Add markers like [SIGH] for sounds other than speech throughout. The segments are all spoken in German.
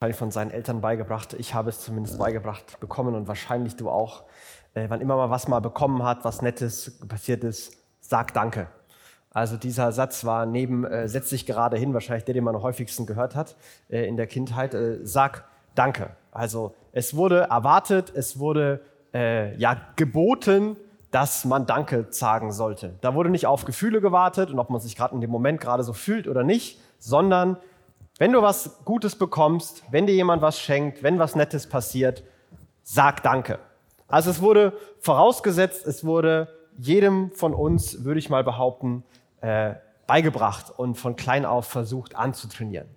wahrscheinlich von seinen Eltern beigebracht. Ich habe es zumindest beigebracht bekommen und wahrscheinlich du auch. Äh, wann immer man was mal bekommen hat, was Nettes passiert ist, sag Danke. Also dieser Satz war neben äh, setz dich gerade hin, wahrscheinlich der, den man am häufigsten gehört hat äh, in der Kindheit. Äh, sag Danke. Also es wurde erwartet, es wurde äh, ja geboten, dass man Danke sagen sollte. Da wurde nicht auf Gefühle gewartet und ob man sich gerade in dem Moment gerade so fühlt oder nicht, sondern wenn du was Gutes bekommst, wenn dir jemand was schenkt, wenn was Nettes passiert, sag Danke. Also es wurde vorausgesetzt, es wurde jedem von uns, würde ich mal behaupten, äh, beigebracht und von klein auf versucht anzutrainieren.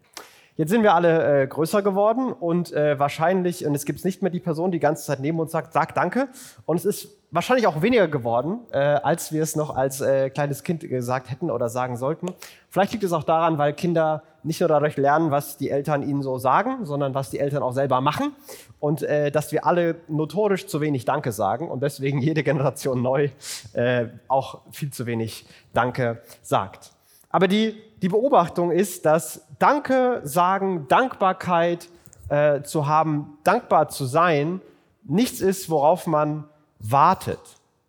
Jetzt sind wir alle äh, größer geworden und äh, wahrscheinlich, und es gibt nicht mehr die Person, die die ganze Zeit neben uns sagt, sag Danke. Und es ist wahrscheinlich auch weniger geworden, äh, als wir es noch als äh, kleines Kind gesagt hätten oder sagen sollten. Vielleicht liegt es auch daran, weil Kinder nicht nur dadurch lernen, was die Eltern ihnen so sagen, sondern was die Eltern auch selber machen. Und äh, dass wir alle notorisch zu wenig Danke sagen und deswegen jede Generation neu äh, auch viel zu wenig Danke sagt. Aber die, die Beobachtung ist, dass Danke sagen, Dankbarkeit äh, zu haben, dankbar zu sein, nichts ist, worauf man wartet.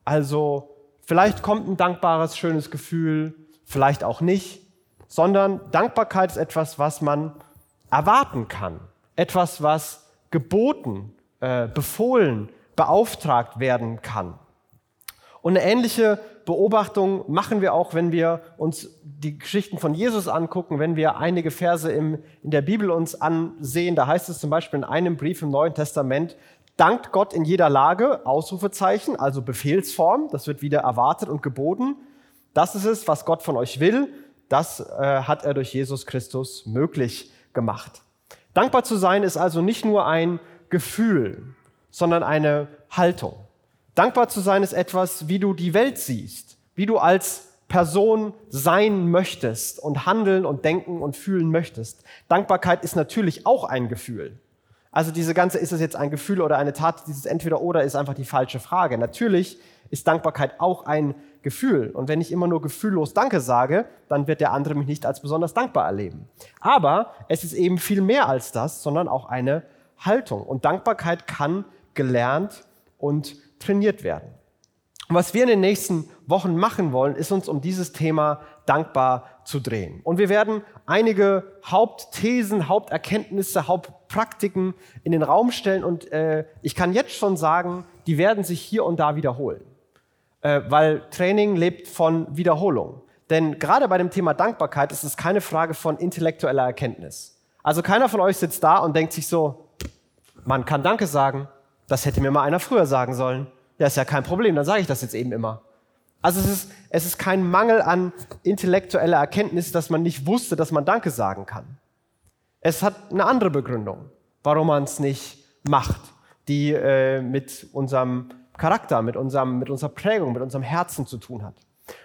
Also vielleicht kommt ein dankbares, schönes Gefühl, vielleicht auch nicht sondern Dankbarkeit ist etwas, was man erwarten kann, etwas, was geboten, äh, befohlen, beauftragt werden kann. Und eine ähnliche Beobachtung machen wir auch, wenn wir uns die Geschichten von Jesus angucken, wenn wir einige Verse im, in der Bibel uns ansehen. Da heißt es zum Beispiel in einem Brief im Neuen Testament, dankt Gott in jeder Lage, Ausrufezeichen, also Befehlsform, das wird wieder erwartet und geboten. Das ist es, was Gott von euch will. Das äh, hat er durch Jesus Christus möglich gemacht. Dankbar zu sein ist also nicht nur ein Gefühl, sondern eine Haltung. Dankbar zu sein ist etwas, wie du die Welt siehst, wie du als Person sein möchtest und handeln und denken und fühlen möchtest. Dankbarkeit ist natürlich auch ein Gefühl. Also diese ganze, ist es jetzt ein Gefühl oder eine Tat, dieses entweder oder ist einfach die falsche Frage. Natürlich ist Dankbarkeit auch ein Gefühl. Und wenn ich immer nur gefühllos Danke sage, dann wird der andere mich nicht als besonders dankbar erleben. Aber es ist eben viel mehr als das, sondern auch eine Haltung. Und Dankbarkeit kann gelernt und trainiert werden. Was wir in den nächsten Wochen machen wollen, ist uns um dieses Thema dankbar zu drehen. Und wir werden einige Hauptthesen, Haupterkenntnisse, Hauptpraktiken in den Raum stellen. Und äh, ich kann jetzt schon sagen, die werden sich hier und da wiederholen. Äh, weil Training lebt von Wiederholung. Denn gerade bei dem Thema Dankbarkeit ist es keine Frage von intellektueller Erkenntnis. Also keiner von euch sitzt da und denkt sich so, man kann Danke sagen, das hätte mir mal einer früher sagen sollen. Ja, ist ja kein Problem, dann sage ich das jetzt eben immer. Also es ist, es ist kein Mangel an intellektueller Erkenntnis, dass man nicht wusste, dass man Danke sagen kann. Es hat eine andere Begründung, warum man es nicht macht, die äh, mit unserem Charakter, mit, unserem, mit unserer Prägung, mit unserem Herzen zu tun hat.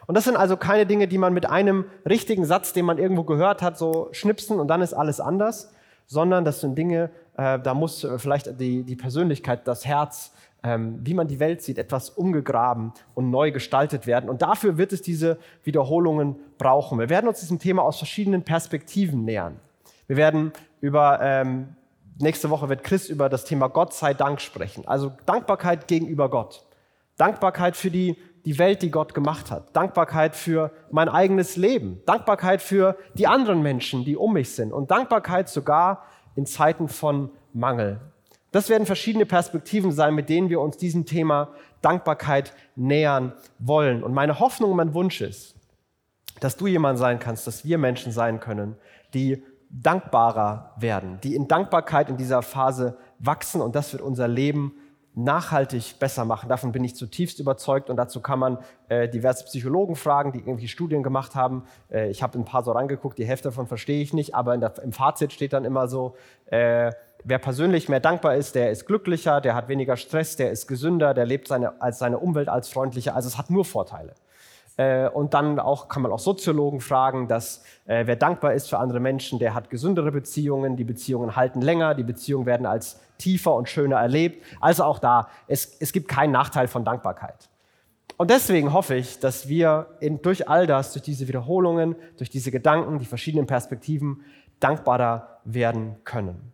Und das sind also keine Dinge, die man mit einem richtigen Satz, den man irgendwo gehört hat, so schnipsen und dann ist alles anders, sondern das sind Dinge, äh, da muss äh, vielleicht die, die Persönlichkeit, das Herz, ähm, wie man die Welt sieht, etwas umgegraben und neu gestaltet werden. Und dafür wird es diese Wiederholungen brauchen. Wir werden uns diesem Thema aus verschiedenen Perspektiven nähern. Wir werden über, ähm, nächste Woche wird Chris über das Thema Gott sei Dank sprechen. Also Dankbarkeit gegenüber Gott. Dankbarkeit für die, die Welt, die Gott gemacht hat. Dankbarkeit für mein eigenes Leben. Dankbarkeit für die anderen Menschen, die um mich sind. Und Dankbarkeit sogar in Zeiten von Mangel. Das werden verschiedene Perspektiven sein, mit denen wir uns diesem Thema Dankbarkeit nähern wollen. Und meine Hoffnung mein Wunsch ist, dass du jemand sein kannst, dass wir Menschen sein können, die dankbarer werden, die in Dankbarkeit in dieser Phase wachsen und das wird unser Leben nachhaltig besser machen. Davon bin ich zutiefst überzeugt und dazu kann man äh, diverse Psychologen fragen, die irgendwie Studien gemacht haben. Äh, ich habe ein paar so rangeguckt, die Hälfte davon verstehe ich nicht, aber der, im Fazit steht dann immer so, äh, wer persönlich mehr dankbar ist, der ist glücklicher, der hat weniger Stress, der ist gesünder, der lebt seine, als seine Umwelt als freundlicher. Also es hat nur Vorteile. Äh, und dann auch, kann man auch Soziologen fragen, dass äh, wer dankbar ist für andere Menschen, der hat gesündere Beziehungen, die Beziehungen halten länger, die Beziehungen werden als tiefer und schöner erlebt. Also auch da, es, es gibt keinen Nachteil von Dankbarkeit. Und deswegen hoffe ich, dass wir in, durch all das, durch diese Wiederholungen, durch diese Gedanken, die verschiedenen Perspektiven dankbarer werden können.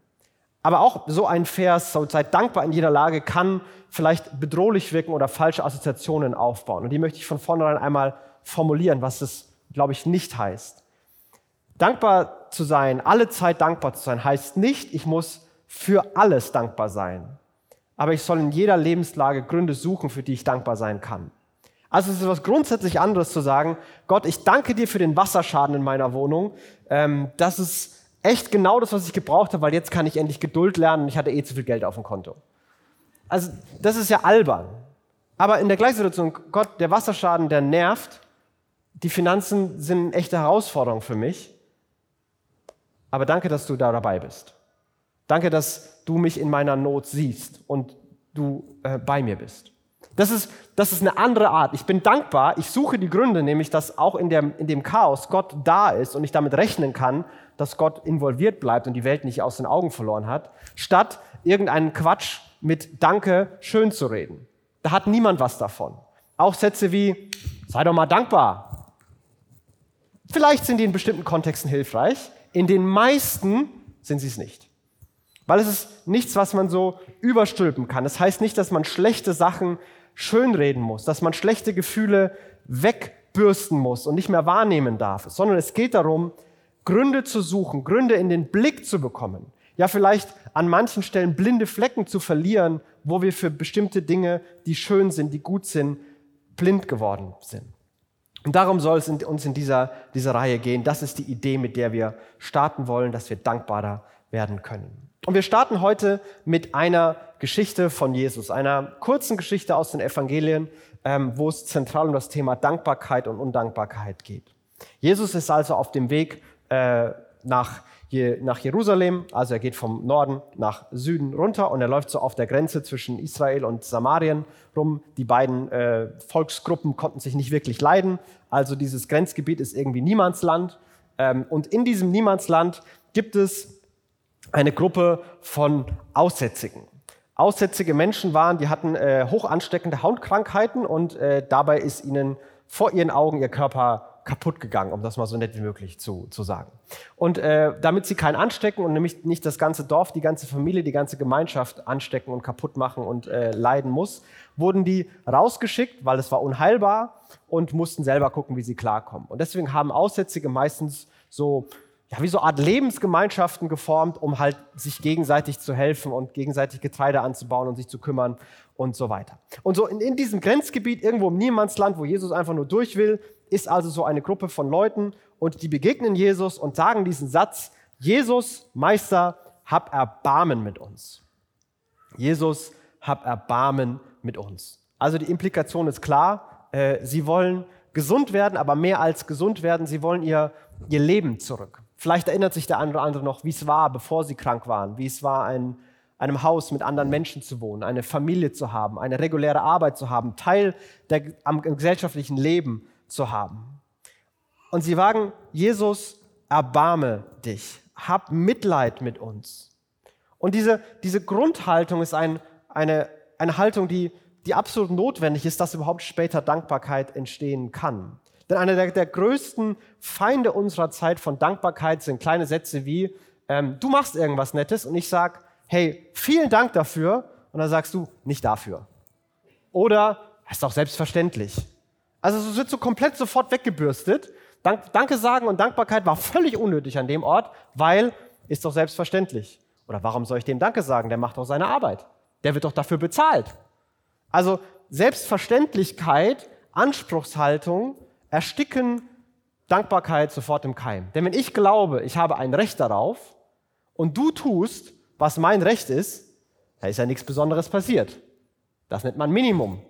Aber auch so ein Vers, so seid dankbar in jeder Lage, kann vielleicht bedrohlich wirken oder falsche Assoziationen aufbauen. Und die möchte ich von vornherein einmal formulieren, was es, glaube ich, nicht heißt. Dankbar zu sein, alle Zeit dankbar zu sein, heißt nicht, ich muss für alles dankbar sein. Aber ich soll in jeder Lebenslage Gründe suchen, für die ich dankbar sein kann. Also es ist etwas grundsätzlich anderes zu sagen, Gott, ich danke dir für den Wasserschaden in meiner Wohnung. Ähm, das ist echt genau das, was ich gebraucht habe, weil jetzt kann ich endlich Geduld lernen und ich hatte eh zu viel Geld auf dem Konto. Also das ist ja albern. Aber in der gleichen Situation, Gott, der Wasserschaden, der nervt. Die Finanzen sind eine echte Herausforderung für mich. Aber danke, dass du da dabei bist. Danke, dass du mich in meiner Not siehst und du äh, bei mir bist. Das ist, das ist eine andere Art. Ich bin dankbar. Ich suche die Gründe, nämlich dass auch in, der, in dem Chaos Gott da ist und ich damit rechnen kann, dass Gott involviert bleibt und die Welt nicht aus den Augen verloren hat, statt irgendeinen Quatsch mit Danke schön zu reden. Da hat niemand was davon. Auch Sätze wie, sei doch mal dankbar. Vielleicht sind die in bestimmten Kontexten hilfreich, in den meisten sind sie es nicht. Weil es ist nichts, was man so überstülpen kann. Das heißt nicht, dass man schlechte Sachen schönreden muss, dass man schlechte Gefühle wegbürsten muss und nicht mehr wahrnehmen darf, sondern es geht darum, Gründe zu suchen, Gründe in den Blick zu bekommen. Ja, vielleicht an manchen Stellen blinde Flecken zu verlieren, wo wir für bestimmte Dinge, die schön sind, die gut sind, blind geworden sind. Und darum soll es uns in dieser, dieser Reihe gehen. Das ist die Idee, mit der wir starten wollen, dass wir dankbarer werden können. Und wir starten heute mit einer Geschichte von Jesus, einer kurzen Geschichte aus den Evangelien, ähm, wo es zentral um das Thema Dankbarkeit und Undankbarkeit geht. Jesus ist also auf dem Weg äh, nach, Jerusalem, also er geht vom Norden nach Süden runter und er läuft so auf der Grenze zwischen Israel und Samarien rum. Die beiden äh, Volksgruppen konnten sich nicht wirklich leiden, also dieses Grenzgebiet ist irgendwie Niemandsland. Ähm, und in diesem Niemandsland gibt es eine Gruppe von Aussätzigen. Aussätzige Menschen waren, die hatten äh, hoch ansteckende Hautkrankheiten und äh, dabei ist ihnen vor ihren Augen ihr Körper kaputt gegangen, um das mal so nett wie möglich zu, zu sagen. Und äh, damit sie keinen anstecken und nämlich nicht das ganze Dorf, die ganze Familie, die ganze Gemeinschaft anstecken und kaputt machen und äh, leiden muss, wurden die rausgeschickt, weil es war unheilbar und mussten selber gucken, wie sie klarkommen. Und deswegen haben Aussätzige meistens so ja, wie so Art Lebensgemeinschaften geformt, um halt sich gegenseitig zu helfen und gegenseitig Getreide anzubauen und sich zu kümmern und so weiter. Und so in, in diesem Grenzgebiet, irgendwo im Niemandsland, wo Jesus einfach nur durch will, ist also so eine Gruppe von Leuten und die begegnen Jesus und sagen diesen Satz, Jesus, Meister, hab Erbarmen mit uns. Jesus, hab Erbarmen mit uns. Also die Implikation ist klar, äh, sie wollen gesund werden, aber mehr als gesund werden, sie wollen ihr, ihr Leben zurück. Vielleicht erinnert sich der eine oder andere noch, wie es war, bevor sie krank waren, wie es war, in einem Haus mit anderen Menschen zu wohnen, eine Familie zu haben, eine reguläre Arbeit zu haben, Teil der, am gesellschaftlichen Leben zu haben. Und sie wagen, Jesus, erbarme dich, hab Mitleid mit uns. Und diese, diese Grundhaltung ist ein, eine, eine Haltung, die, die absolut notwendig ist, dass überhaupt später Dankbarkeit entstehen kann. Denn einer der, der größten Feinde unserer Zeit von Dankbarkeit sind kleine Sätze wie, ähm, du machst irgendwas Nettes und ich sage, hey, vielen Dank dafür. Und dann sagst du, nicht dafür. Oder, ist doch selbstverständlich. Also es wird so komplett sofort weggebürstet. Dank, Danke sagen und Dankbarkeit war völlig unnötig an dem Ort, weil ist doch selbstverständlich. Oder warum soll ich dem Danke sagen? Der macht doch seine Arbeit. Der wird doch dafür bezahlt. Also Selbstverständlichkeit, Anspruchshaltung ersticken Dankbarkeit sofort im Keim. Denn wenn ich glaube, ich habe ein Recht darauf und du tust, was mein Recht ist, da ist ja nichts Besonderes passiert. Das nennt man Minimum.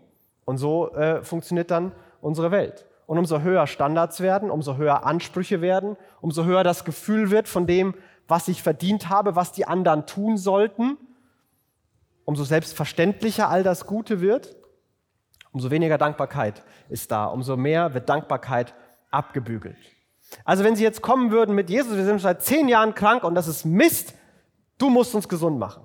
Und so äh, funktioniert dann unsere Welt. Und umso höher Standards werden, umso höher Ansprüche werden, umso höher das Gefühl wird von dem, was ich verdient habe, was die anderen tun sollten, umso selbstverständlicher all das Gute wird, umso weniger Dankbarkeit ist da, umso mehr wird Dankbarkeit abgebügelt. Also wenn Sie jetzt kommen würden mit Jesus, wir sind seit zehn Jahren krank und das ist Mist, du musst uns gesund machen.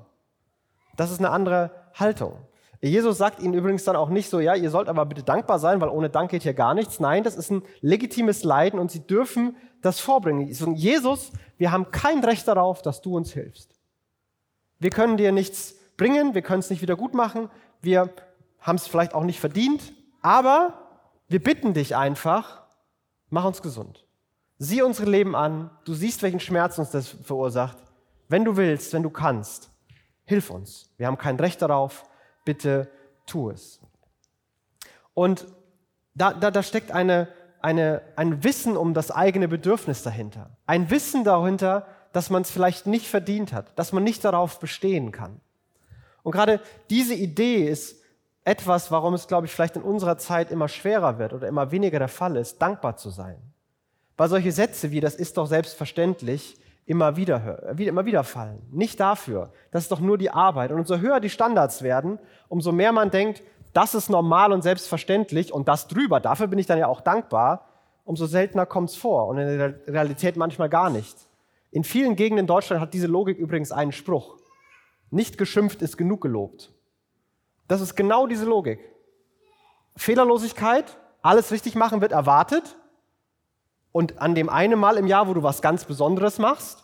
Das ist eine andere Haltung. Jesus sagt ihnen übrigens dann auch nicht so, ja, ihr sollt aber bitte dankbar sein, weil ohne Dank geht hier gar nichts. Nein, das ist ein legitimes Leiden und sie dürfen das vorbringen. Jesus, wir haben kein Recht darauf, dass du uns hilfst. Wir können dir nichts bringen, wir können es nicht wieder gut machen, wir haben es vielleicht auch nicht verdient, aber wir bitten dich einfach, mach uns gesund. Sieh unsere Leben an, du siehst, welchen Schmerz uns das verursacht. Wenn du willst, wenn du kannst, hilf uns. Wir haben kein Recht darauf, bitte tu es. Und da, da, da steckt eine, eine, ein Wissen um das eigene Bedürfnis dahinter. Ein Wissen dahinter, dass man es vielleicht nicht verdient hat, dass man nicht darauf bestehen kann. Und gerade diese Idee ist etwas, warum es, glaube ich, vielleicht in unserer Zeit immer schwerer wird oder immer weniger der Fall ist, dankbar zu sein. Weil solche Sätze wie das ist doch selbstverständlich immer wieder, immer wieder fallen. Nicht dafür. Das ist doch nur die Arbeit. Und umso höher die Standards werden, umso mehr man denkt, das ist normal und selbstverständlich und das drüber, dafür bin ich dann ja auch dankbar, umso seltener kommt es vor und in der Realität manchmal gar nicht. In vielen Gegenden in Deutschland hat diese Logik übrigens einen Spruch. Nicht geschimpft ist genug gelobt. Das ist genau diese Logik. Fehlerlosigkeit, alles richtig machen wird erwartet. Und an dem einen Mal im Jahr, wo du was ganz Besonderes machst,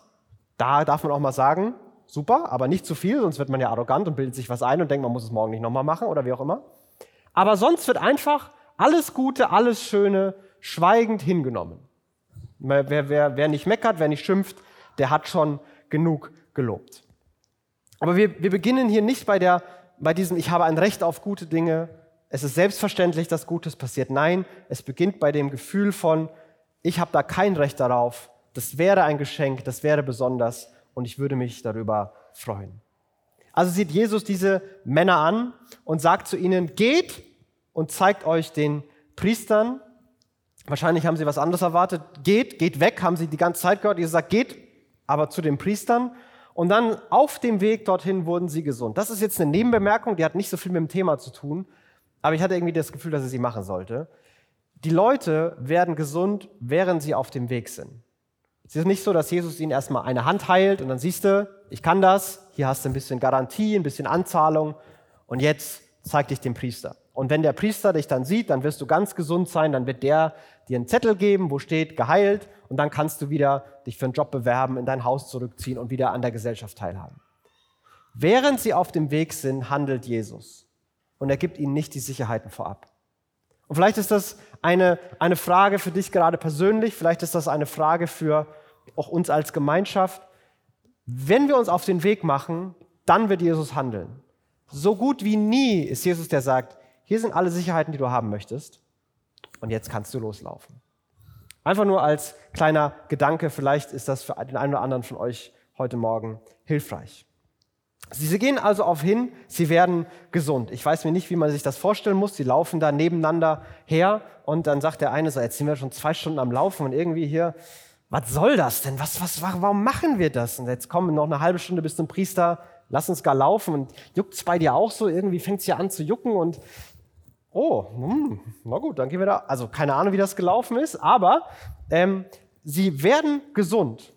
da darf man auch mal sagen, super, aber nicht zu viel, sonst wird man ja arrogant und bildet sich was ein und denkt, man muss es morgen nicht nochmal machen oder wie auch immer. Aber sonst wird einfach alles Gute, alles Schöne schweigend hingenommen. Wer, wer, wer nicht meckert, wer nicht schimpft, der hat schon genug gelobt. Aber wir, wir beginnen hier nicht bei, der, bei diesem, ich habe ein Recht auf gute Dinge, es ist selbstverständlich, dass Gutes passiert. Nein, es beginnt bei dem Gefühl von, ich habe da kein Recht darauf, das wäre ein Geschenk, das wäre besonders und ich würde mich darüber freuen. Also sieht Jesus diese Männer an und sagt zu ihnen, geht und zeigt euch den Priestern. Wahrscheinlich haben sie was anderes erwartet. Geht, geht weg, haben sie die ganze Zeit gehört. Jesus sagt, geht aber zu den Priestern. Und dann auf dem Weg dorthin wurden sie gesund. Das ist jetzt eine Nebenbemerkung, die hat nicht so viel mit dem Thema zu tun, aber ich hatte irgendwie das Gefühl, dass ich sie machen sollte. Die Leute werden gesund, während sie auf dem Weg sind. Es ist nicht so, dass Jesus ihnen erstmal eine Hand heilt und dann siehst du, ich kann das, hier hast du ein bisschen Garantie, ein bisschen Anzahlung und jetzt zeig dich dem Priester. Und wenn der Priester dich dann sieht, dann wirst du ganz gesund sein, dann wird der dir einen Zettel geben, wo steht geheilt und dann kannst du wieder dich für einen Job bewerben, in dein Haus zurückziehen und wieder an der Gesellschaft teilhaben. Während sie auf dem Weg sind, handelt Jesus und er gibt ihnen nicht die Sicherheiten vorab. Und vielleicht ist das eine, eine Frage für dich gerade persönlich, vielleicht ist das eine Frage für auch uns als Gemeinschaft. Wenn wir uns auf den Weg machen, dann wird Jesus handeln. So gut wie nie ist Jesus, der sagt, hier sind alle Sicherheiten, die du haben möchtest und jetzt kannst du loslaufen. Einfach nur als kleiner Gedanke, vielleicht ist das für den einen oder anderen von euch heute Morgen hilfreich. Sie gehen also auf hin, sie werden gesund. Ich weiß mir nicht, wie man sich das vorstellen muss. Sie laufen da nebeneinander her und dann sagt der eine so, jetzt sind wir schon zwei Stunden am Laufen und irgendwie hier, was soll das denn? Was, was, warum machen wir das? Und jetzt kommen noch eine halbe Stunde bis zum Priester, lass uns gar laufen und juckt es bei dir auch so? Irgendwie fängt es hier an zu jucken und oh, hm, na gut, dann gehen wir da. Also keine Ahnung, wie das gelaufen ist, aber ähm, sie werden gesund.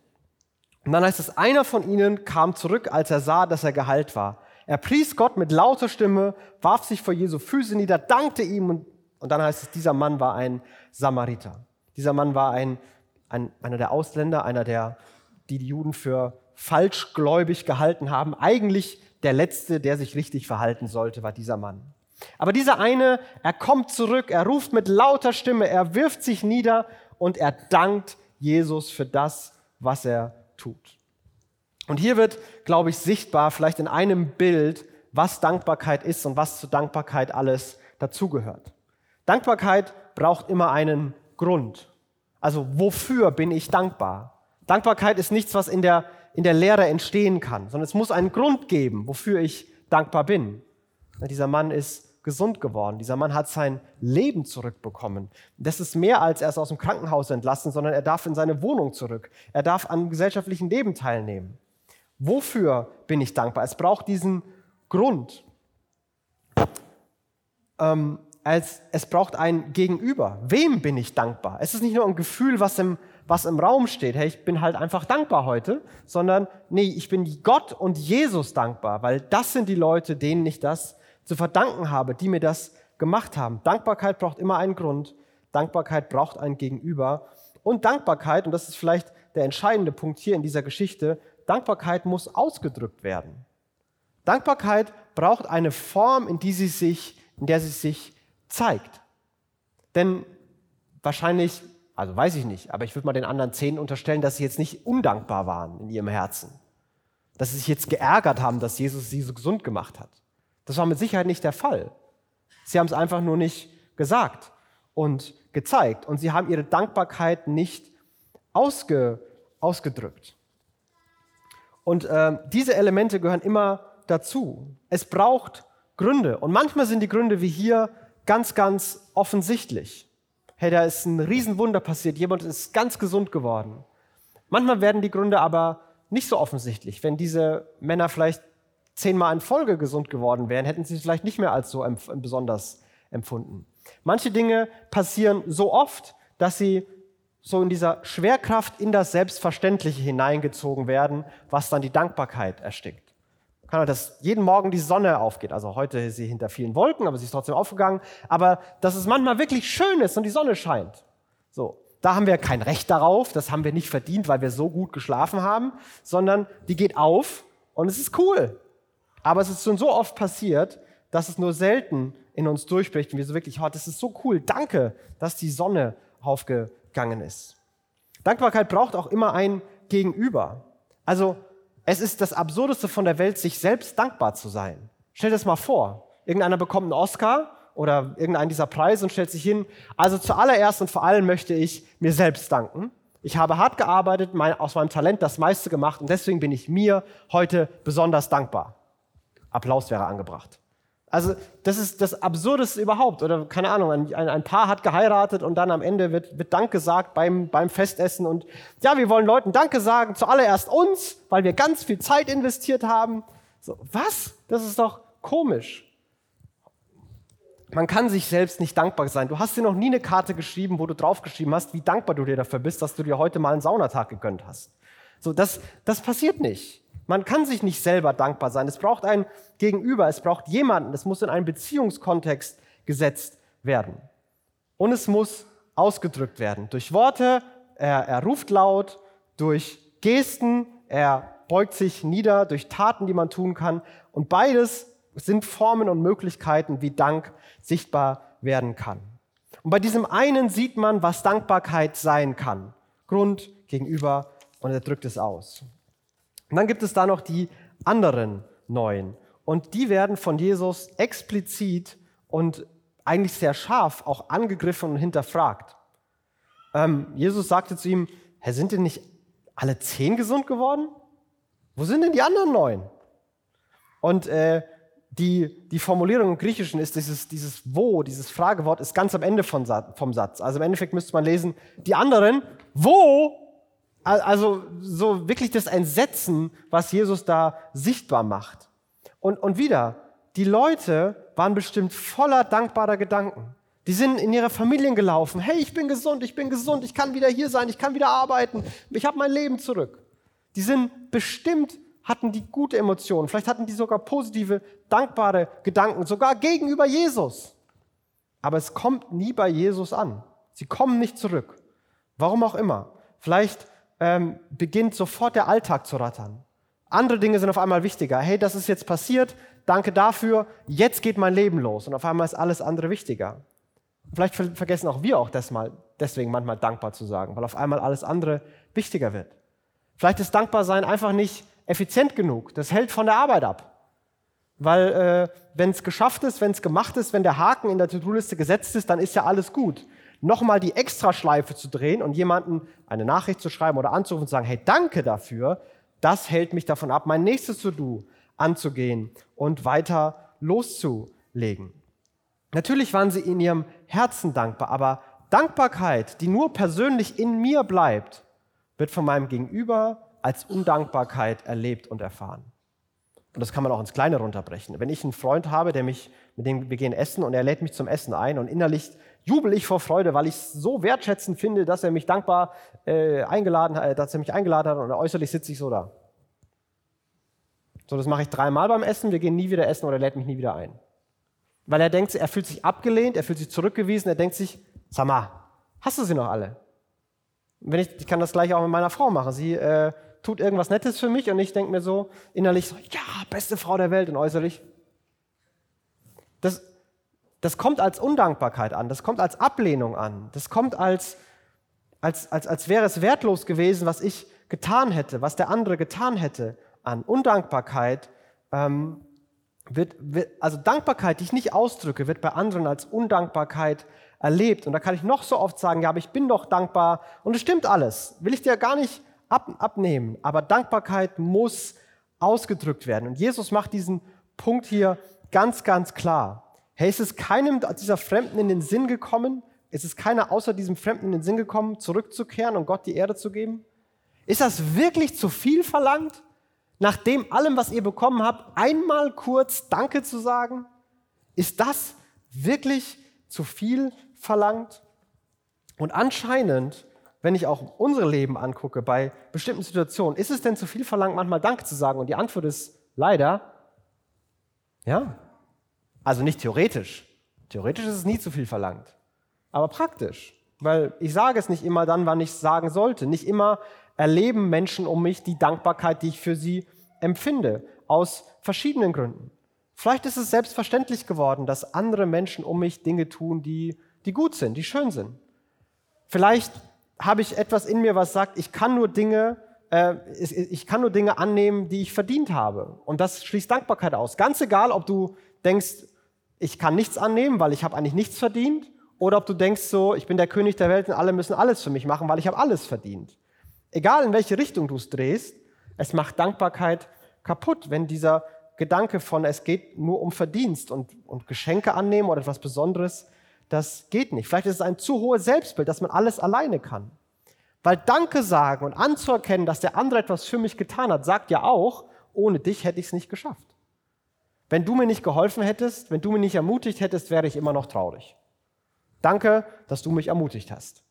Und dann heißt es, einer von ihnen kam zurück, als er sah, dass er geheilt war. Er pries Gott mit lauter Stimme, warf sich vor Jesu Füße nieder, dankte ihm und, und dann heißt es, dieser Mann war ein Samariter. Dieser Mann war ein, ein, einer der Ausländer, einer der, die die Juden für falschgläubig gehalten haben. Eigentlich der Letzte, der sich richtig verhalten sollte, war dieser Mann. Aber dieser eine, er kommt zurück, er ruft mit lauter Stimme, er wirft sich nieder und er dankt Jesus für das, was er tut. Und hier wird, glaube ich, sichtbar, vielleicht in einem Bild, was Dankbarkeit ist und was zu Dankbarkeit alles dazugehört. Dankbarkeit braucht immer einen Grund. Also wofür bin ich dankbar? Dankbarkeit ist nichts, was in der, in der Lehre entstehen kann, sondern es muss einen Grund geben, wofür ich dankbar bin. Dieser Mann ist gesund geworden. Dieser Mann hat sein Leben zurückbekommen. Das ist mehr als er ist aus dem Krankenhaus entlassen, sondern er darf in seine Wohnung zurück. Er darf am gesellschaftlichen Leben teilnehmen. Wofür bin ich dankbar? Es braucht diesen Grund. Ähm, als, es braucht ein Gegenüber. Wem bin ich dankbar? Es ist nicht nur ein Gefühl, was im, was im Raum steht. Hey, ich bin halt einfach dankbar heute, sondern nee, ich bin Gott und Jesus dankbar, weil das sind die Leute, denen ich das zu verdanken habe, die mir das gemacht haben. Dankbarkeit braucht immer einen Grund. Dankbarkeit braucht ein Gegenüber. Und Dankbarkeit, und das ist vielleicht der entscheidende Punkt hier in dieser Geschichte, Dankbarkeit muss ausgedrückt werden. Dankbarkeit braucht eine Form, in, die sie sich, in der sie sich zeigt. Denn wahrscheinlich, also weiß ich nicht, aber ich würde mal den anderen zehn unterstellen, dass sie jetzt nicht undankbar waren in ihrem Herzen. Dass sie sich jetzt geärgert haben, dass Jesus sie so gesund gemacht hat. Das war mit Sicherheit nicht der Fall. Sie haben es einfach nur nicht gesagt und gezeigt. Und sie haben ihre Dankbarkeit nicht ausge, ausgedrückt. Und äh, diese Elemente gehören immer dazu. Es braucht Gründe. Und manchmal sind die Gründe wie hier ganz, ganz offensichtlich. Hey, da ist ein Riesenwunder passiert. Jemand ist ganz gesund geworden. Manchmal werden die Gründe aber nicht so offensichtlich. Wenn diese Männer vielleicht zehnmal in Folge gesund geworden wären, hätten sie es vielleicht nicht mehr als so besonders empfunden. Manche Dinge passieren so oft, dass sie so in dieser Schwerkraft in das Selbstverständliche hineingezogen werden, was dann die Dankbarkeit erstickt. Kann dass jeden Morgen die Sonne aufgeht. Also heute ist sie hinter vielen Wolken, aber sie ist trotzdem aufgegangen. Aber dass es manchmal wirklich schön ist und die Sonne scheint. So. Da haben wir kein Recht darauf. Das haben wir nicht verdient, weil wir so gut geschlafen haben, sondern die geht auf und es ist cool. Aber es ist schon so oft passiert, dass es nur selten in uns durchbricht und wir so wirklich, oh, das ist so cool, danke, dass die Sonne aufgegangen ist. Dankbarkeit braucht auch immer ein Gegenüber. Also es ist das Absurdeste von der Welt, sich selbst dankbar zu sein. Stell dir das mal vor. Irgendeiner bekommt einen Oscar oder irgendeinen dieser Preise und stellt sich hin. Also zuallererst und vor allem möchte ich mir selbst danken. Ich habe hart gearbeitet, mein, aus meinem Talent das meiste gemacht und deswegen bin ich mir heute besonders dankbar. Applaus wäre angebracht. Also das ist das Absurdeste überhaupt. Oder keine Ahnung, ein, ein, Paar hat geheiratet und dann am Ende wird, wird Dank gesagt beim, beim Festessen. Und ja, wir wollen Leuten Danke sagen, zuallererst uns, weil wir ganz viel Zeit investiert haben. So, was? Das ist doch komisch. Man kann sich selbst nicht dankbar sein. Du hast dir noch nie eine Karte geschrieben, wo du draufgeschrieben hast, wie dankbar du dir dafür bist, dass du dir heute mal einen Saunatag gegönnt hast. So, das, das passiert nicht. Man kann sich nicht selber dankbar sein. Es braucht ein Gegenüber, es braucht jemanden, es muss in einen Beziehungskontext gesetzt werden. Und es muss ausgedrückt werden. Durch Worte, er, er ruft laut, durch Gesten, er beugt sich nieder, durch Taten, die man tun kann. Und beides sind Formen und Möglichkeiten, wie Dank sichtbar werden kann. Und bei diesem einen sieht man, was Dankbarkeit sein kann. Grund, gegenüber und er drückt es aus. Und dann gibt es da noch die anderen neun. Und die werden von Jesus explizit und eigentlich sehr scharf auch angegriffen und hinterfragt. Ähm, Jesus sagte zu ihm, Herr, sind denn nicht alle zehn gesund geworden? Wo sind denn die anderen neun? Und äh, die, die Formulierung im Griechischen ist dieses, dieses wo, dieses Fragewort ist ganz am Ende von, vom Satz. Also im Endeffekt müsste man lesen, die anderen, wo also so wirklich das Entsetzen, was Jesus da sichtbar macht. Und, und wieder, die Leute waren bestimmt voller dankbarer Gedanken. Die sind in ihre Familien gelaufen. Hey, ich bin gesund, ich bin gesund, ich kann wieder hier sein, ich kann wieder arbeiten, ich habe mein Leben zurück. Die sind bestimmt, hatten die gute Emotionen, vielleicht hatten die sogar positive, dankbare Gedanken, sogar gegenüber Jesus. Aber es kommt nie bei Jesus an. Sie kommen nicht zurück. Warum auch immer. Vielleicht ähm, beginnt sofort der Alltag zu rattern. Andere Dinge sind auf einmal wichtiger. Hey, das ist jetzt passiert, danke dafür, jetzt geht mein Leben los. Und auf einmal ist alles andere wichtiger. Vielleicht vergessen auch wir auch das mal, deswegen manchmal dankbar zu sagen, weil auf einmal alles andere wichtiger wird. Vielleicht ist Dankbarsein einfach nicht effizient genug. Das hält von der Arbeit ab. Weil äh, wenn es geschafft ist, wenn es gemacht ist, wenn der Haken in der To-Do-Liste gesetzt ist, dann ist ja alles gut nochmal die Extraschleife zu drehen und jemanden eine Nachricht zu schreiben oder anzurufen und zu sagen, hey, danke dafür, das hält mich davon ab, mein nächstes To-Do anzugehen und weiter loszulegen. Natürlich waren sie in ihrem Herzen dankbar, aber Dankbarkeit, die nur persönlich in mir bleibt, wird von meinem Gegenüber als Undankbarkeit erlebt und erfahren. Und das kann man auch ins Kleine runterbrechen. Wenn ich einen Freund habe, der mich, mit dem wir gehen essen und er lädt mich zum Essen ein und innerlich jubel ich vor Freude, weil ich es so wertschätzend finde, dass er mich dankbar äh, eingeladen hat, äh, dass er mich eingeladen hat und äußerlich sitze ich so da. So, das mache ich dreimal beim Essen, wir gehen nie wieder essen oder er lädt mich nie wieder ein. Weil er denkt, er fühlt sich abgelehnt, er fühlt sich zurückgewiesen, er denkt sich, sag mal, hast du sie noch alle? Wenn ich, ich kann das gleich auch mit meiner Frau machen. Sie, äh, tut irgendwas Nettes für mich und ich denke mir so innerlich so, ja, beste Frau der Welt und äußerlich. Das, das kommt als Undankbarkeit an, das kommt als Ablehnung an, das kommt als, als, als, als wäre es wertlos gewesen, was ich getan hätte, was der andere getan hätte an. Undankbarkeit ähm, wird, wird, also Dankbarkeit, die ich nicht ausdrücke, wird bei anderen als Undankbarkeit erlebt. Und da kann ich noch so oft sagen, ja, aber ich bin doch dankbar und es stimmt alles. Will ich dir gar nicht ab, abnehmen. Aber Dankbarkeit muss ausgedrückt werden. Und Jesus macht diesen Punkt hier ganz, ganz klar. Hey, ist es keinem dieser Fremden in den Sinn gekommen? Ist es keiner außer diesem Fremden in den Sinn gekommen, zurückzukehren und Gott die Erde zu geben? Ist das wirklich zu viel verlangt? Nach dem allem, was ihr bekommen habt, einmal kurz Danke zu sagen? Ist das wirklich zu viel verlangt? Und anscheinend, wenn ich auch unsere Leben angucke, bei bestimmten Situationen, ist es denn zu viel verlangt, manchmal Danke zu sagen? Und die Antwort ist leider, ja. Also nicht theoretisch. Theoretisch ist es nie zu viel verlangt. Aber praktisch. Weil ich sage es nicht immer dann, wann ich es sagen sollte. Nicht immer erleben Menschen um mich die Dankbarkeit, die ich für sie empfinde. Aus verschiedenen Gründen. Vielleicht ist es selbstverständlich geworden, dass andere Menschen um mich Dinge tun, die, die gut sind, die schön sind. Vielleicht habe ich etwas in mir, was sagt, ich kann nur Dinge, äh, ich kann nur Dinge annehmen, die ich verdient habe. Und das schließt Dankbarkeit aus. Ganz egal, ob du denkst, ich kann nichts annehmen, weil ich habe eigentlich nichts verdient, oder ob du denkst so, ich bin der König der Welt und alle müssen alles für mich machen, weil ich habe alles verdient. Egal in welche Richtung du es drehst, es macht Dankbarkeit kaputt, wenn dieser Gedanke von, es geht nur um Verdienst und, und Geschenke annehmen oder etwas Besonderes, das geht nicht. Vielleicht ist es ein zu hohes Selbstbild, dass man alles alleine kann. Weil Danke sagen und anzuerkennen, dass der andere etwas für mich getan hat, sagt ja auch, ohne dich hätte ich es nicht geschafft. Wenn du mir nicht geholfen hättest, wenn du mich nicht ermutigt hättest, wäre ich immer noch traurig. Danke, dass du mich ermutigt hast.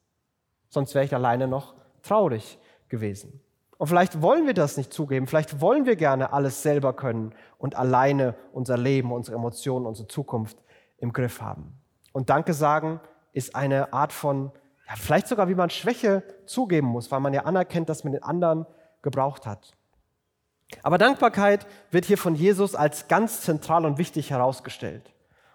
Sonst wäre ich alleine noch traurig gewesen. Und vielleicht wollen wir das nicht zugeben, vielleicht wollen wir gerne alles selber können und alleine unser Leben, unsere Emotionen, unsere Zukunft im Griff haben. Und Danke sagen ist eine Art von, ja, vielleicht sogar wie man Schwäche zugeben muss, weil man ja anerkennt, dass man den anderen gebraucht hat. Aber Dankbarkeit wird hier von Jesus als ganz zentral und wichtig herausgestellt.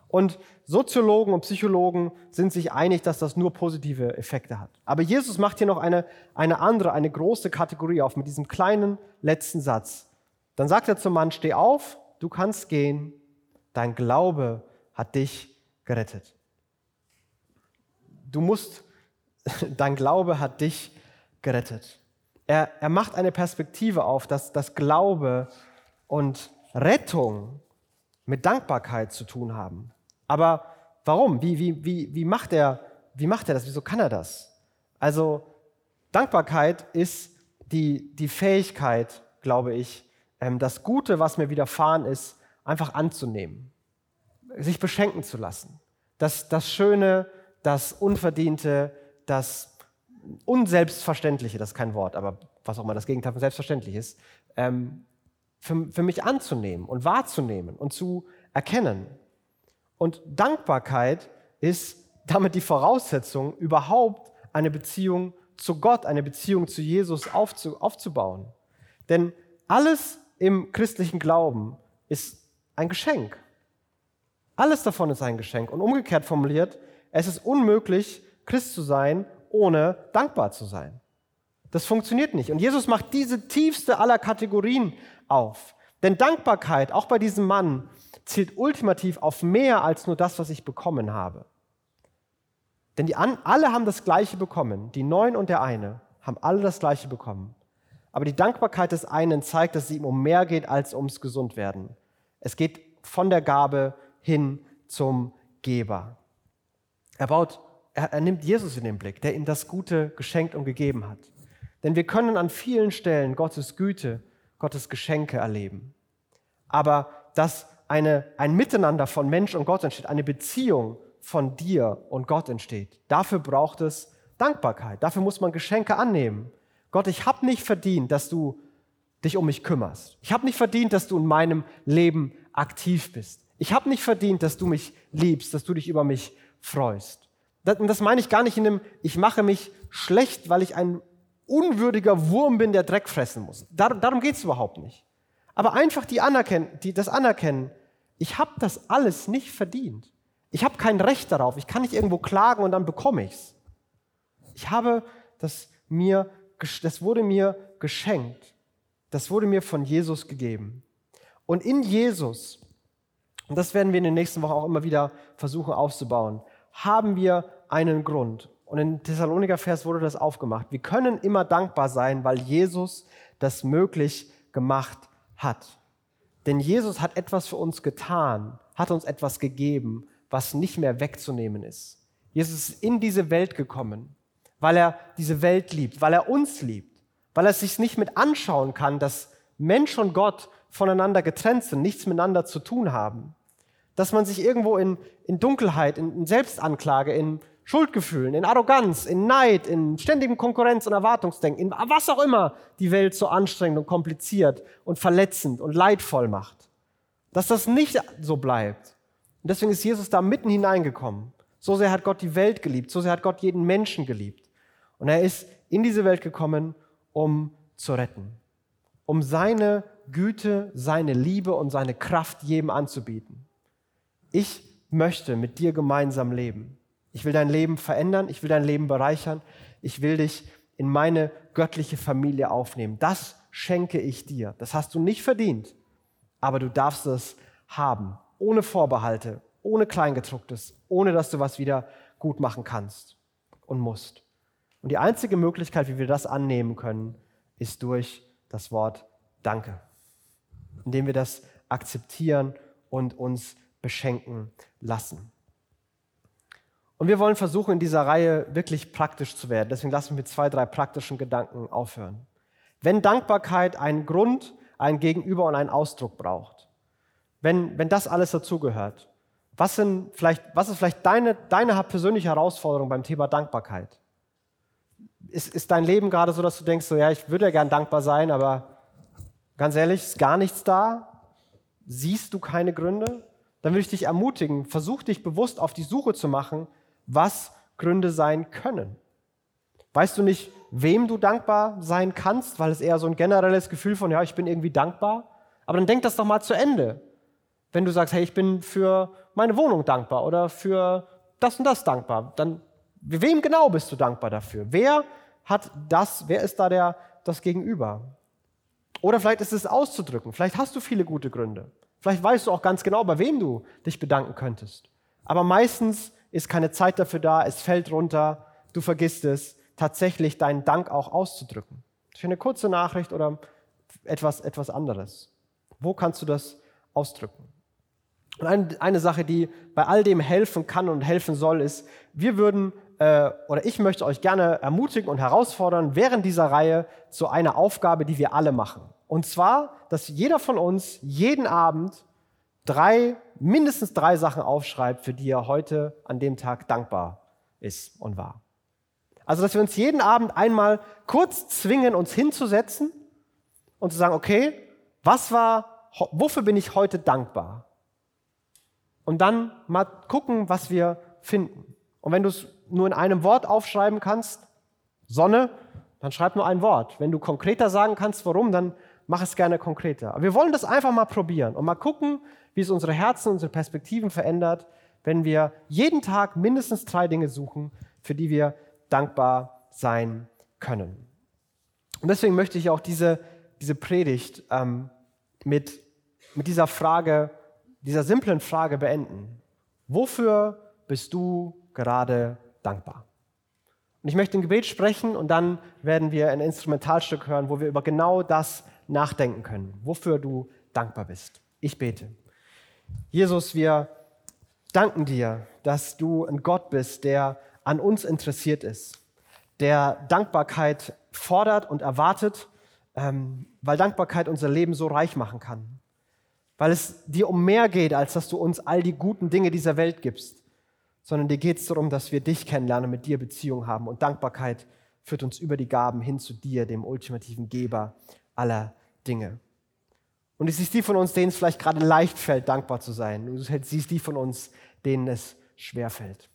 Und Soziologen und Psychologen sind sich einig, dass das nur positive Effekte hat. Aber Jesus macht hier noch eine, eine andere, eine große Kategorie auf mit diesem kleinen letzten Satz. Dann sagt er zum Mann, steh auf, du kannst gehen, dein Glaube hat dich gerettet. Du musst, [LAUGHS] dein Glaube hat dich gerettet. Er, er macht eine Perspektive auf, dass das Glaube und Rettung mit Dankbarkeit zu tun haben. Aber warum? Wie, wie, wie, wie, macht er, wie macht er das? Wieso kann er das? Also Dankbarkeit ist die, die Fähigkeit, glaube ich, ähm, das Gute, was mir widerfahren ist, einfach anzunehmen, sich beschenken zu lassen. Das, das Schöne, das Unverdiente, das Unselbstverständliche, das ist kein Wort, aber was auch immer das Gegenteil von selbstverständlich ist, ähm, für, für mich anzunehmen und wahrzunehmen und zu erkennen. Und Dankbarkeit ist damit die Voraussetzung, überhaupt eine Beziehung zu Gott, eine Beziehung zu Jesus aufzubauen. Denn alles im christlichen Glauben ist ein Geschenk. Alles davon ist ein Geschenk. Und umgekehrt formuliert, es ist unmöglich, Christ zu sein, ohne dankbar zu sein. Das funktioniert nicht. Und Jesus macht diese tiefste aller Kategorien auf. Denn Dankbarkeit, auch bei diesem Mann, zielt ultimativ auf mehr als nur das, was ich bekommen habe. Denn die alle haben das Gleiche bekommen. Die Neun und der eine haben alle das Gleiche bekommen. Aber die Dankbarkeit des einen zeigt, dass es ihm um mehr geht als ums Gesundwerden. Es geht von der Gabe hin zum Geber. Er baut, er, er nimmt Jesus in den Blick, der ihm das Gute geschenkt und gegeben hat. Denn wir können an vielen Stellen Gottes Güte, Gottes Geschenke erleben. Aber das eine, ein Miteinander von Mensch und Gott entsteht, eine Beziehung von dir und Gott entsteht. Dafür braucht es Dankbarkeit. Dafür muss man Geschenke annehmen. Gott, ich habe nicht verdient, dass du dich um mich kümmerst. Ich habe nicht verdient, dass du in meinem Leben aktiv bist. Ich habe nicht verdient, dass du mich liebst, dass du dich über mich freust. Und das meine ich gar nicht in einem, ich mache mich schlecht, weil ich ein unwürdiger Wurm bin, der Dreck fressen muss. Dar darum geht es überhaupt nicht. Aber einfach die anerkennen, die, das Anerkennen, ich habe das alles nicht verdient. Ich habe kein Recht darauf. Ich kann nicht irgendwo klagen und dann bekomme ich es. Ich habe das mir, das wurde mir geschenkt. Das wurde mir von Jesus gegeben. Und in Jesus, und das werden wir in den nächsten Wochen auch immer wieder versuchen aufzubauen, haben wir einen Grund. Und in Thessaloniker Vers wurde das aufgemacht. Wir können immer dankbar sein, weil Jesus das möglich gemacht hat. Denn Jesus hat etwas für uns getan, hat uns etwas gegeben, was nicht mehr wegzunehmen ist. Jesus ist in diese Welt gekommen, weil er diese Welt liebt, weil er uns liebt, weil er sich nicht mit anschauen kann, dass Mensch und Gott voneinander getrennt sind, nichts miteinander zu tun haben. Dass man sich irgendwo in, in Dunkelheit, in, in Selbstanklage, in Schuldgefühlen, in Arroganz, in Neid, in ständigem Konkurrenz- und Erwartungsdenken, in was auch immer die Welt so anstrengend und kompliziert und verletzend und leidvoll macht. Dass das nicht so bleibt. Und deswegen ist Jesus da mitten hineingekommen. So sehr hat Gott die Welt geliebt, so sehr hat Gott jeden Menschen geliebt. Und er ist in diese Welt gekommen, um zu retten. Um seine Güte, seine Liebe und seine Kraft jedem anzubieten. Ich möchte mit dir gemeinsam leben. Ich will dein Leben verändern, ich will dein Leben bereichern, ich will dich in meine göttliche Familie aufnehmen. Das schenke ich dir. Das hast du nicht verdient, aber du darfst es haben, ohne Vorbehalte, ohne Kleingedrucktes, ohne dass du was wieder gut machen kannst und musst. Und die einzige Möglichkeit, wie wir das annehmen können, ist durch das Wort Danke, indem wir das akzeptieren und uns beschenken lassen. Und wir wollen versuchen, in dieser Reihe wirklich praktisch zu werden. Deswegen lassen wir mit zwei, drei praktischen Gedanken aufhören. Wenn Dankbarkeit einen Grund, ein Gegenüber und einen Ausdruck braucht, wenn, wenn das alles dazugehört, was, was ist vielleicht deine, deine persönliche Herausforderung beim Thema Dankbarkeit? Ist, ist dein Leben gerade so, dass du denkst, so, ja, ich würde ja gern dankbar sein, aber ganz ehrlich, ist gar nichts da? Siehst du keine Gründe? Dann würde ich dich ermutigen, versuch dich bewusst auf die Suche zu machen, was Gründe sein können. Weißt du nicht, wem du dankbar sein kannst, weil es eher so ein generelles Gefühl von, ja, ich bin irgendwie dankbar. Aber dann denk das doch mal zu Ende. Wenn du sagst, hey, ich bin für meine Wohnung dankbar oder für das und das dankbar, dann wem genau bist du dankbar dafür? Wer hat das, wer ist da der, das Gegenüber? Oder vielleicht ist es auszudrücken. Vielleicht hast du viele gute Gründe. Vielleicht weißt du auch ganz genau, bei wem du dich bedanken könntest. Aber meistens ist keine Zeit dafür da, es fällt runter, du vergisst es, tatsächlich deinen Dank auch auszudrücken. Für eine kurze Nachricht oder etwas, etwas anderes. Wo kannst du das ausdrücken? Und eine, eine Sache, die bei all dem helfen kann und helfen soll, ist, wir würden äh, oder ich möchte euch gerne ermutigen und herausfordern, während dieser Reihe zu einer Aufgabe, die wir alle machen. Und zwar, dass jeder von uns jeden Abend drei, mindestens drei Sachen aufschreibt, für die er heute an dem Tag dankbar ist und war. Also, dass wir uns jeden Abend einmal kurz zwingen, uns hinzusetzen und zu sagen, okay, was war, wofür bin ich heute dankbar? Und dann mal gucken, was wir finden. Und wenn du es nur in einem Wort aufschreiben kannst, Sonne, dann schreib nur ein Wort. Wenn du konkreter sagen kannst, warum, dann mach es gerne konkreter. Aber wir wollen das einfach mal probieren und mal gucken, wie es unsere Herzen, unsere Perspektiven verändert, wenn wir jeden Tag mindestens drei Dinge suchen, für die wir dankbar sein können. Und deswegen möchte ich auch diese, diese Predigt ähm, mit, mit dieser Frage, dieser simplen Frage beenden. Wofür bist du gerade dankbar? Und ich möchte ein Gebet sprechen und dann werden wir ein Instrumentalstück hören, wo wir über genau das nachdenken können, wofür du dankbar bist. Ich bete. Jesus, wir danken dir, dass du ein Gott bist, der an uns interessiert ist, der Dankbarkeit fordert und erwartet, ähm, weil Dankbarkeit unser Leben so reich machen kann. Weil es dir um mehr geht, als dass du uns all die guten Dinge dieser Welt gibst, sondern dir geht es darum, dass wir dich kennenlernen, mit dir Beziehung haben. Und Dankbarkeit führt uns über die Gaben hin zu dir, dem ultimativen Geber aller Dinge. Und es ist die von uns, denen es vielleicht gerade leicht fällt, dankbar zu sein. Und es ist die von uns, denen es schwer fällt.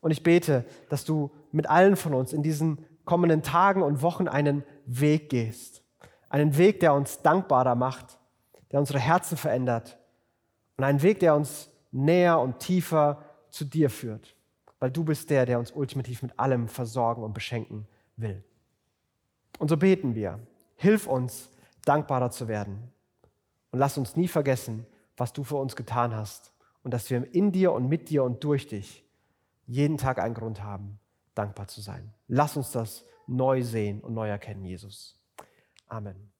Und ich bete, dass du mit allen von uns in diesen kommenden Tagen und Wochen einen Weg gehst. Einen Weg, der uns dankbarer macht, der unsere Herzen verändert und einen Weg, der uns näher und tiefer zu dir führt, weil du bist der, der uns ultimativ mit allem versorgen und beschenken will. Und so beten wir, hilf uns, dankbarer zu werden und lass uns nie vergessen, was du für uns getan hast und dass wir in dir und mit dir und durch dich jeden Tag einen Grund haben, dankbar zu sein. Lass uns das neu sehen und neu erkennen, Jesus. Amen.